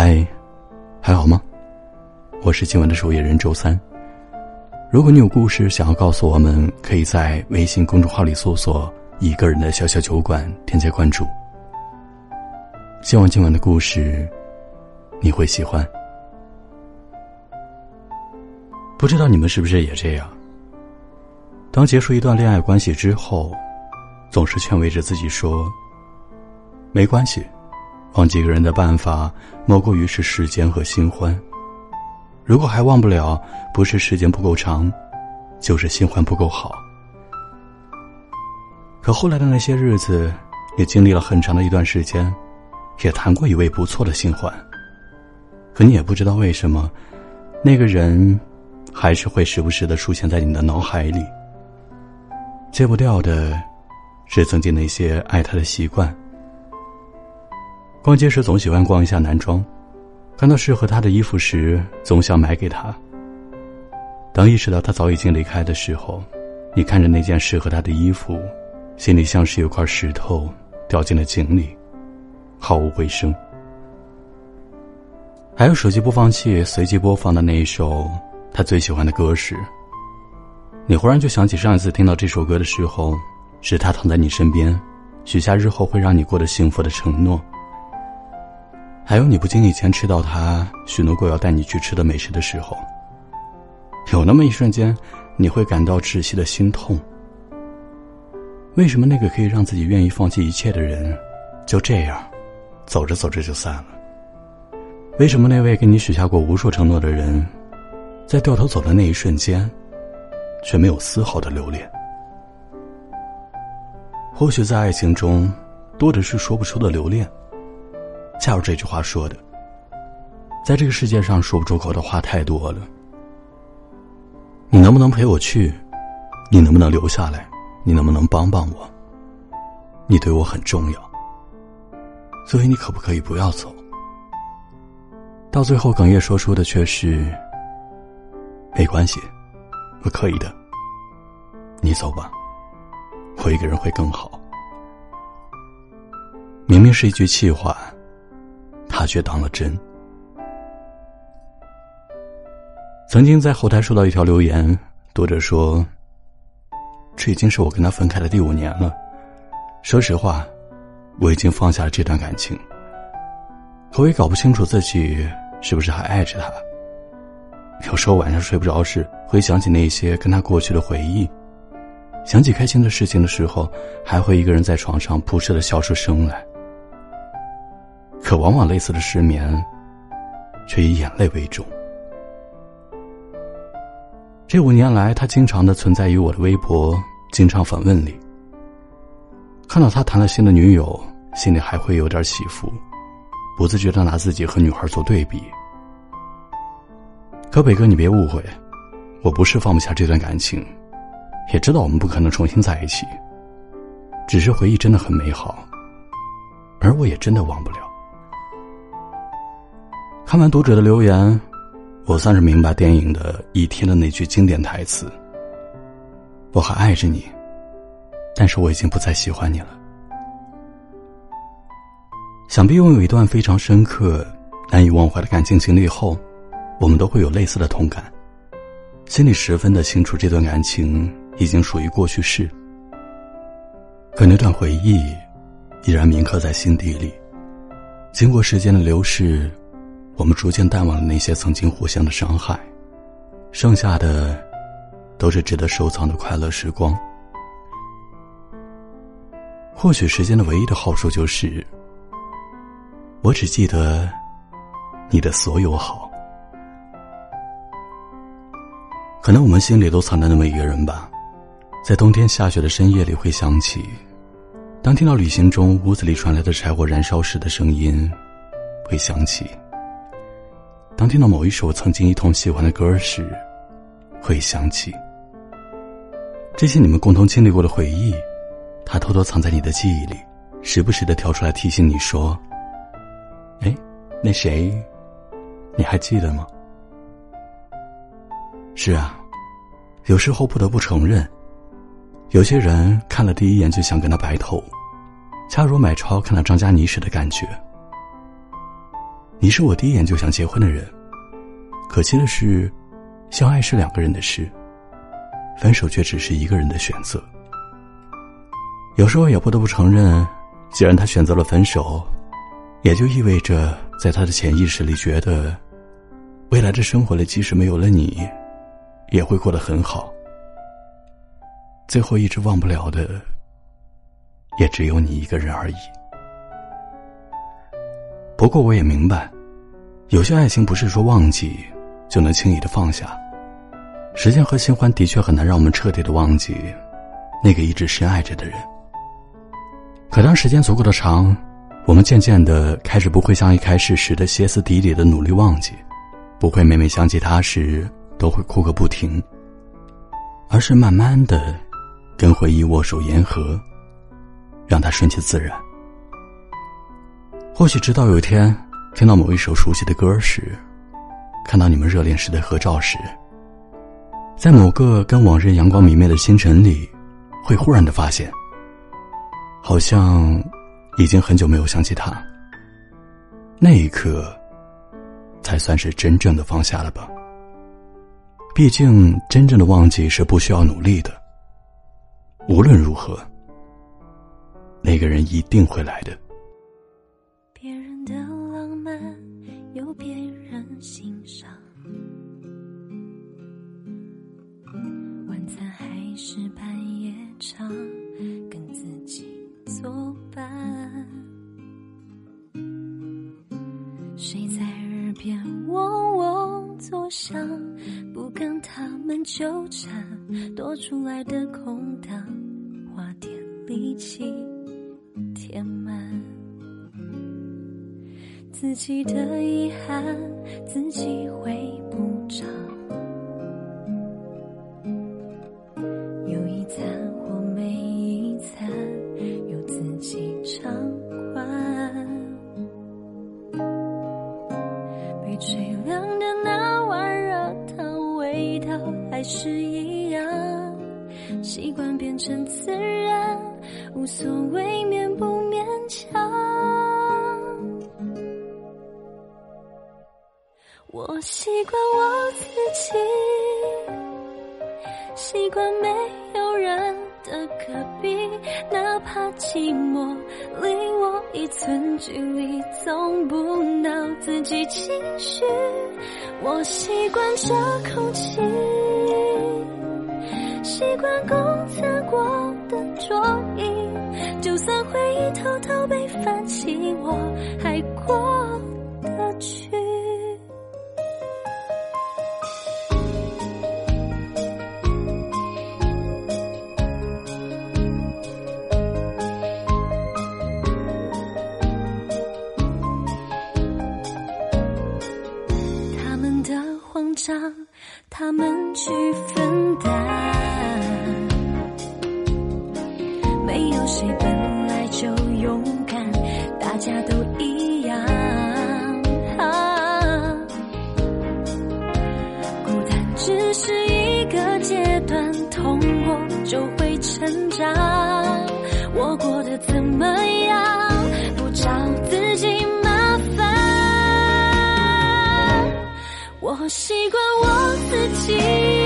嗨，还好吗？我是今晚的守夜人周三。如果你有故事想要告诉我们，可以在微信公众号里搜索“一个人的小小酒馆”，添加关注。希望今晚的故事你会喜欢。不知道你们是不是也这样？当结束一段恋爱关系之后，总是劝慰着自己说：“没关系。”忘记一个人的办法，莫过于是时间和新欢。如果还忘不了，不是时间不够长，就是新欢不够好。可后来的那些日子，也经历了很长的一段时间，也谈过一位不错的新欢。可你也不知道为什么，那个人，还是会时不时的出现在你的脑海里。戒不掉的，是曾经那些爱他的习惯。逛街时总喜欢逛一下男装，看到适合他的衣服时，总想买给他。当意识到他早已经离开的时候，你看着那件适合他的衣服，心里像是有块石头掉进了井里，毫无回声。还有手机播放器随机播放的那一首他最喜欢的歌时，你忽然就想起上一次听到这首歌的时候，是他躺在你身边，许下日后会让你过得幸福的承诺。还有你不经意间吃到他许诺过要带你去吃的美食的时候，有那么一瞬间，你会感到窒息的心痛。为什么那个可以让自己愿意放弃一切的人，就这样，走着走着就散了？为什么那位给你许下过无数承诺的人，在掉头走的那一瞬间，却没有丝毫的留恋？或许在爱情中，多的是说不出的留恋。恰如这句话说的，在这个世界上说不出口的话太多了。你能不能陪我去？你能不能留下来？你能不能帮帮我？你对我很重要，所以你可不可以不要走？到最后哽咽说出的却是：“没关系，我可以的。你走吧，我一个人会更好。”明明是一句气话。他却当了真。曾经在后台收到一条留言，读者说：“这已经是我跟他分开的第五年了。说实话，我已经放下了这段感情。可我也搞不清楚自己是不是还爱着他。有时候晚上睡不着时，会想起那些跟他过去的回忆；想起开心的事情的时候，还会一个人在床上扑哧的笑出声来。”可往往类似的失眠，却以眼泪为重。这五年来，他经常的存在于我的微博、经常访问里。看到他谈了新的女友，心里还会有点起伏，不自觉的拿自己和女孩做对比。可北哥，你别误会，我不是放不下这段感情，也知道我们不可能重新在一起。只是回忆真的很美好，而我也真的忘不了。看完读者的留言，我算是明白电影的一天的那句经典台词：“我还爱着你，但是我已经不再喜欢你了。”想必拥有一段非常深刻、难以忘怀的感情经历后，我们都会有类似的同感，心里十分的清楚，这段感情已经属于过去式。可那段回忆，依然铭刻在心底里，经过时间的流逝。我们逐渐淡忘了那些曾经互相的伤害，剩下的都是值得收藏的快乐时光。或许时间的唯一的好处就是，我只记得你的所有好。可能我们心里都藏着那么一个人吧，在冬天下雪的深夜里会想起，当听到旅行中屋子里传来的柴火燃烧时的声音，会想起。当听到某一首曾经一同喜欢的歌时，会想起这些你们共同经历过的回忆，它偷偷藏在你的记忆里，时不时的跳出来提醒你说：“哎，那谁，你还记得吗？”是啊，有时候不得不承认，有些人看了第一眼就想跟他白头，恰如买超看了张嘉倪时的感觉。你是我第一眼就想结婚的人。可惜的是，相爱是两个人的事，分手却只是一个人的选择。有时候也不得不承认，既然他选择了分手，也就意味着在他的潜意识里觉得，未来的生活里即使没有了你，也会过得很好。最后一直忘不了的，也只有你一个人而已。不过我也明白，有些爱情不是说忘记就能轻易的放下，时间和新欢的确很难让我们彻底的忘记那个一直深爱着的人。可当时间足够的长，我们渐渐的开始不会像一开始时的歇斯底里的努力忘记，不会每每想起他时都会哭个不停，而是慢慢的。跟回忆握手言和，让它顺其自然。或许直到有一天听到某一首熟悉的歌时，看到你们热恋时的合照时，在某个跟往日阳光明媚的清晨里，会忽然的发现，好像已经很久没有想起他。那一刻，才算是真正的放下了吧。毕竟，真正的忘记是不需要努力的。无论如何，那个人一定会来的。欣赏，晚餐还是半夜场，跟自己作伴。谁在耳边嗡嗡作响？不跟他们纠缠，多出来的空档。花点力气填满自己的遗憾，自己会补偿。有一餐或没一餐，由自己偿还。被吹凉的那碗热汤，味道还是一样。习惯变成自然，无所谓我习惯我自己，习惯没有人的隔壁，哪怕寂寞离我一寸距离，总不闹自己情绪。我习惯这空气。习惯共餐过的桌椅，就算回忆偷偷被翻起，我还过怎么样，不找自己麻烦。我习惯我自己。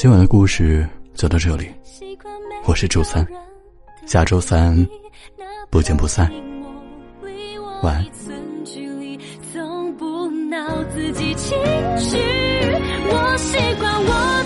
今晚的故事就到这里。我是周三，下周三不见不散。晚安。我习惯我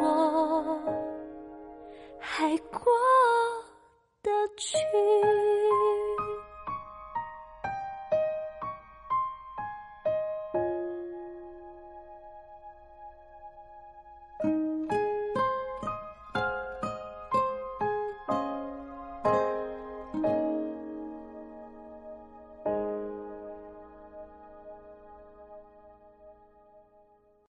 我还过得去。